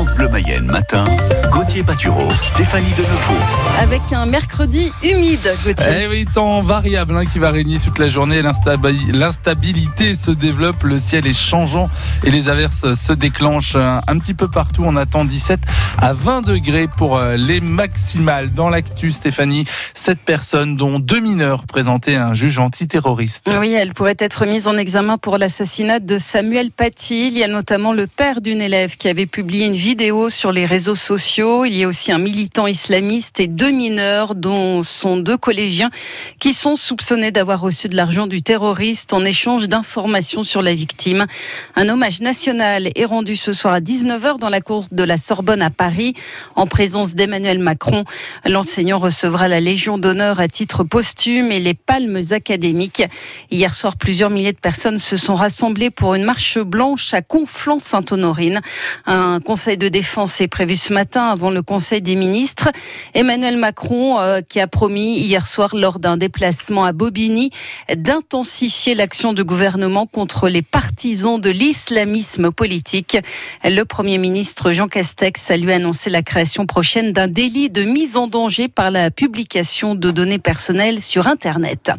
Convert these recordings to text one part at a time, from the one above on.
France Bleu Mayenne matin, Gauthier Patureau, Stéphanie Deneveau. Avec un mercredi humide, Gauthier. Eh oui, temps variable hein, qui va régner toute la journée. L'instabi- L'instabilité se développe, le ciel est changeant et les averses se déclenchent euh, un petit peu partout. On attend 17 à 20 degrés pour euh, les maximales. Dans l'actu, Stéphanie, sept personnes, dont deux mineurs, présentaient un juge antiterroriste. Oui, elle pourrait être mise en examen pour l'assassinat de Samuel Paty. Il y a notamment le père d'une élève qui avait publié une vidéo sur les réseaux sociaux. Il y a aussi un militant islamiste et deux mineurs, dont sont deux collégiens, qui sont soupçonnés d'avoir reçu de l'argent du terroriste en échange d'informations sur la victime. Un hommage national est rendu ce soir à 19h dans la cour de la Sorbonne à Paris, en présence d'Emmanuel Macron. L'enseignant recevra la Légion d'honneur à titre posthume et les palmes académiques. Hier soir, plusieurs milliers de personnes se sont rassemblées pour une marche blanche à Conflans-Sainte-Honorine. Un conseil de défense est prévu ce matin avant le conseil des ministres. Emmanuel Macron, euh, qui a promis hier soir lors d'un déplacement à Bobigny d'intensifier l'action du gouvernement contre les partisans de l'islamisme politique. Le Premier ministre Jean Castex a lui annoncé la création prochaine d'un délit de mise en danger par la publication de données personnelles sur Internet.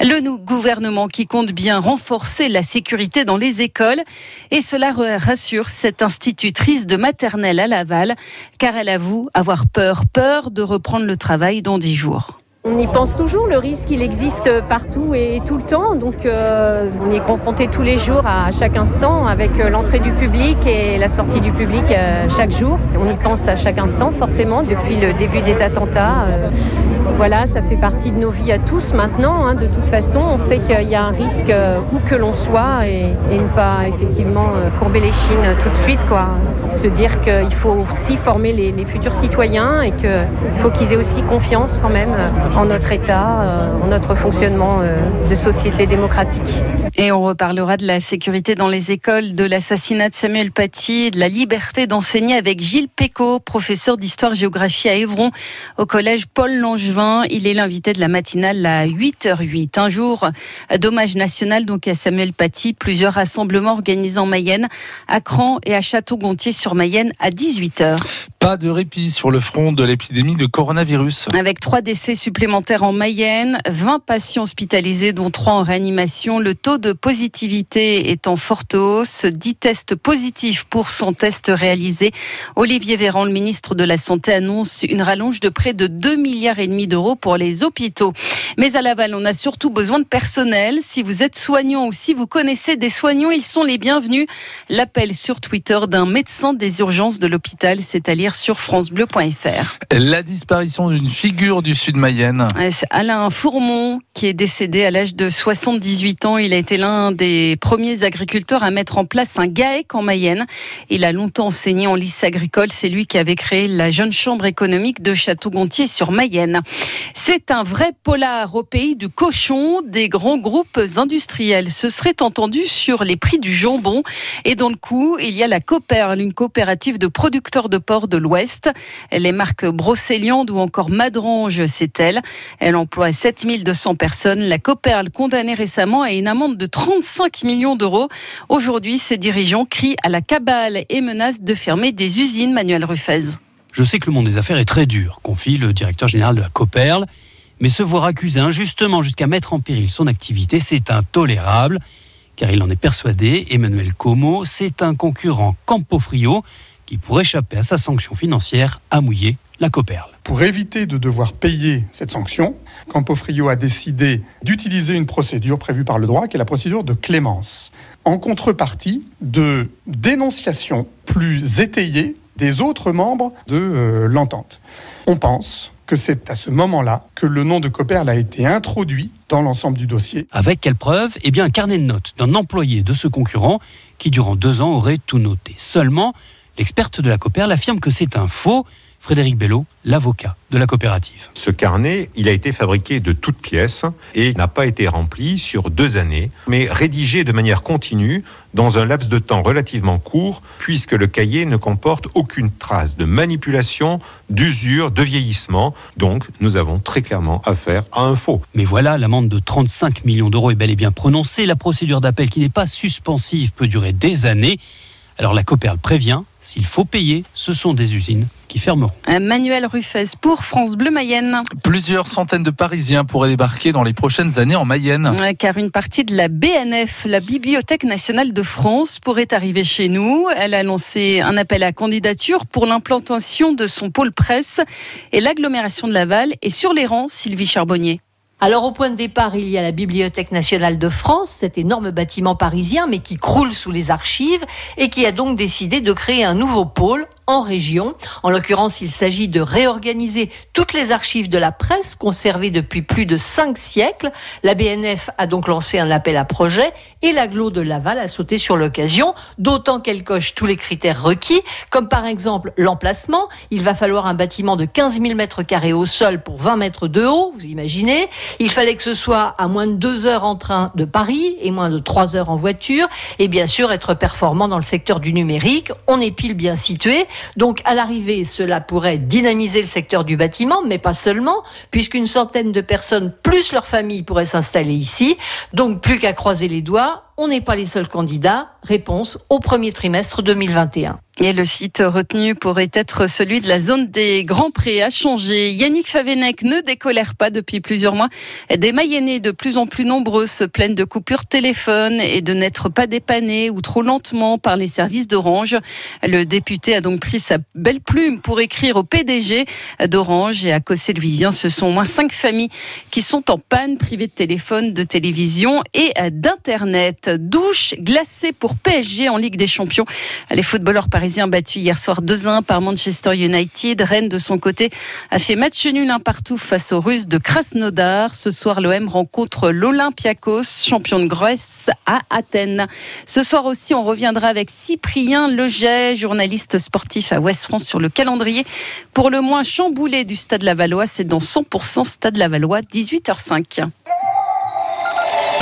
Le gouvernement qui compte bien renforcer la sécurité dans les écoles et cela re- rassure cette institutrice de maternelle à Laval car elle avoue avoir peur, peur de reprendre le travail dans dix jours. On y pense toujours, le risque il existe partout et tout le temps, donc euh, on est confronté tous les jours à chaque instant avec euh, l'entrée du public et la sortie du public euh, chaque jour. On y pense à chaque instant forcément depuis le début des attentats. voilà, ça fait partie de nos vies à tous maintenant. hein. de toute façon, on sait qu'il y a un risque où que l'on soit et, ne pas effectivement courber les chines tout de suite. Se dire qu'il faut aussi former les, futurs citoyens et qu'il faut qu'ils aient aussi confiance quand même en notre État, euh, en notre fonctionnement euh, de société démocratique. Et on reparlera de la sécurité dans les écoles, de l'assassinat de Samuel Paty, de la liberté d'enseigner avec Gilles Pécaud, professeur d'histoire-géographie à Évron, au collège Paul Langevin. Il est l'invité de la matinale à 8h08. Un jour d'hommage national donc à Samuel Paty. Plusieurs rassemblements organisés en Mayenne, à Cran et à Château-Gontier-sur-Mayenne à 18h. Pas de répit sur le front de l'épidémie de coronavirus. Avec trois décès supplémentaires en Mayenne, 20 patients hospitalisés, dont trois en réanimation. Le taux de positivité est en forte hausse. 10 tests positifs pour 100 tests réalisés. Olivier Véran, le ministre de la Santé, annonce une rallonge de près de 2 milliards et demi d'euros pour les hôpitaux. Mais à Laval, on a surtout besoin de personnel. Si vous êtes soignant ou si vous connaissez des soignants, ils sont les bienvenus. L'appel sur Twitter d'un médecin des urgences de l'hôpital, c'est à lire sur francebleu.fr. La disparition d'une figure du sud Mayenne. Alain Fourmont, qui est décédé à l'âge de 78 ans, il a été l'un des premiers agriculteurs à mettre en place un GAEC en Mayenne. Il a longtemps enseigné en lycée agricole. C'est lui qui avait créé la jeune chambre économique de Château-Gontier sur Mayenne. C'est un vrai polar au pays du cochon. Des grands groupes industriels se seraient entendus sur les prix du jambon. Et dans le coup, il y a la une coopérative de producteurs de porc de l'Ouest. Les marques Brocéliande ou encore Madrange, c'est elle. Elle emploie 7200 personnes. La Coperle, condamnée récemment à une amende de 35 millions d'euros. Aujourd'hui, ses dirigeants crient à la cabale et menacent de fermer des usines, Manuel Ruffez. Je sais que le monde des affaires est très dur, confie le directeur général de la Coperle, mais se voir accusé injustement jusqu'à mettre en péril son activité, c'est intolérable, car il en est persuadé, Emmanuel Como, c'est un concurrent Campofrio qui, pour échapper à sa sanction financière, a mouillé la Coperle. Pour éviter de devoir payer cette sanction, Campofrio a décidé d'utiliser une procédure prévue par le droit, qui est la procédure de clémence, en contrepartie de dénonciations plus étayées des autres membres de euh, l'entente. On pense que c'est à ce moment-là que le nom de Coperle a été introduit dans l'ensemble du dossier. Avec quelle preuve? Eh bien, un carnet de notes d'un employé de ce concurrent qui, durant deux ans, aurait tout noté. Seulement, l'experte de la Coperle affirme que c'est un faux. Frédéric Bello, l'avocat de la coopérative. Ce carnet, il a été fabriqué de toutes pièces et n'a pas été rempli sur deux années, mais rédigé de manière continue dans un laps de temps relativement court, puisque le cahier ne comporte aucune trace de manipulation, d'usure, de vieillissement. Donc, nous avons très clairement affaire à un faux. Mais voilà, l'amende de 35 millions d'euros est bel et bien prononcée. La procédure d'appel qui n'est pas suspensive peut durer des années. Alors la Coperle prévient, s'il faut payer, ce sont des usines qui fermeront. Manuel Ruffez pour France Bleu Mayenne. Plusieurs centaines de Parisiens pourraient débarquer dans les prochaines années en Mayenne. Car une partie de la BNF, la Bibliothèque nationale de France, pourrait arriver chez nous. Elle a lancé un appel à candidature pour l'implantation de son pôle presse et l'agglomération de Laval est sur les rangs, Sylvie Charbonnier. Alors au point de départ, il y a la Bibliothèque nationale de France, cet énorme bâtiment parisien mais qui croule sous les archives et qui a donc décidé de créer un nouveau pôle en région. En l'occurrence, il s'agit de réorganiser toutes les archives de la presse conservées depuis plus de cinq siècles. La BNF a donc lancé un appel à projet et l'aglo de Laval a sauté sur l'occasion, d'autant qu'elle coche tous les critères requis, comme par exemple l'emplacement. Il va falloir un bâtiment de 15 000 mètres carrés au sol pour 20 mètres de haut, vous imaginez. Il fallait que ce soit à moins de deux heures en train de Paris et moins de trois heures en voiture. Et bien sûr, être performant dans le secteur du numérique. On est pile bien situé. Donc à l'arrivée, cela pourrait dynamiser le secteur du bâtiment, mais pas seulement, puisqu'une centaine de personnes plus leur famille pourraient s'installer ici. Donc plus qu'à croiser les doigts, on n'est pas les seuls candidats. Réponse au premier trimestre 2021. Et le site retenu pourrait être celui de la zone des Grands Prés à changer. Yannick Favenec ne décolère pas depuis plusieurs mois. Des Mayennais de plus en plus nombreux se plaignent de coupures téléphone et de n'être pas dépannés ou trop lentement par les services d'Orange. Le député a donc pris sa belle plume pour écrire au PDG d'Orange et à Cossé Vivien. Ce sont au moins cinq familles qui sont en panne privées de téléphone, de télévision et d'Internet. Douche glacée pour PSG en Ligue des Champions. Les footballeurs parisiens battu hier soir 2-1 par Manchester United. Rennes, de son côté, a fait match nul un partout face aux Russes de Krasnodar. Ce soir, l'OM rencontre l'Olympiakos, champion de Grèce, à Athènes. Ce soir aussi, on reviendra avec Cyprien Leget, journaliste sportif à West France sur le calendrier. Pour le moins chamboulé du Stade Lavallois, c'est dans 100% Stade Lavallois, 18h05.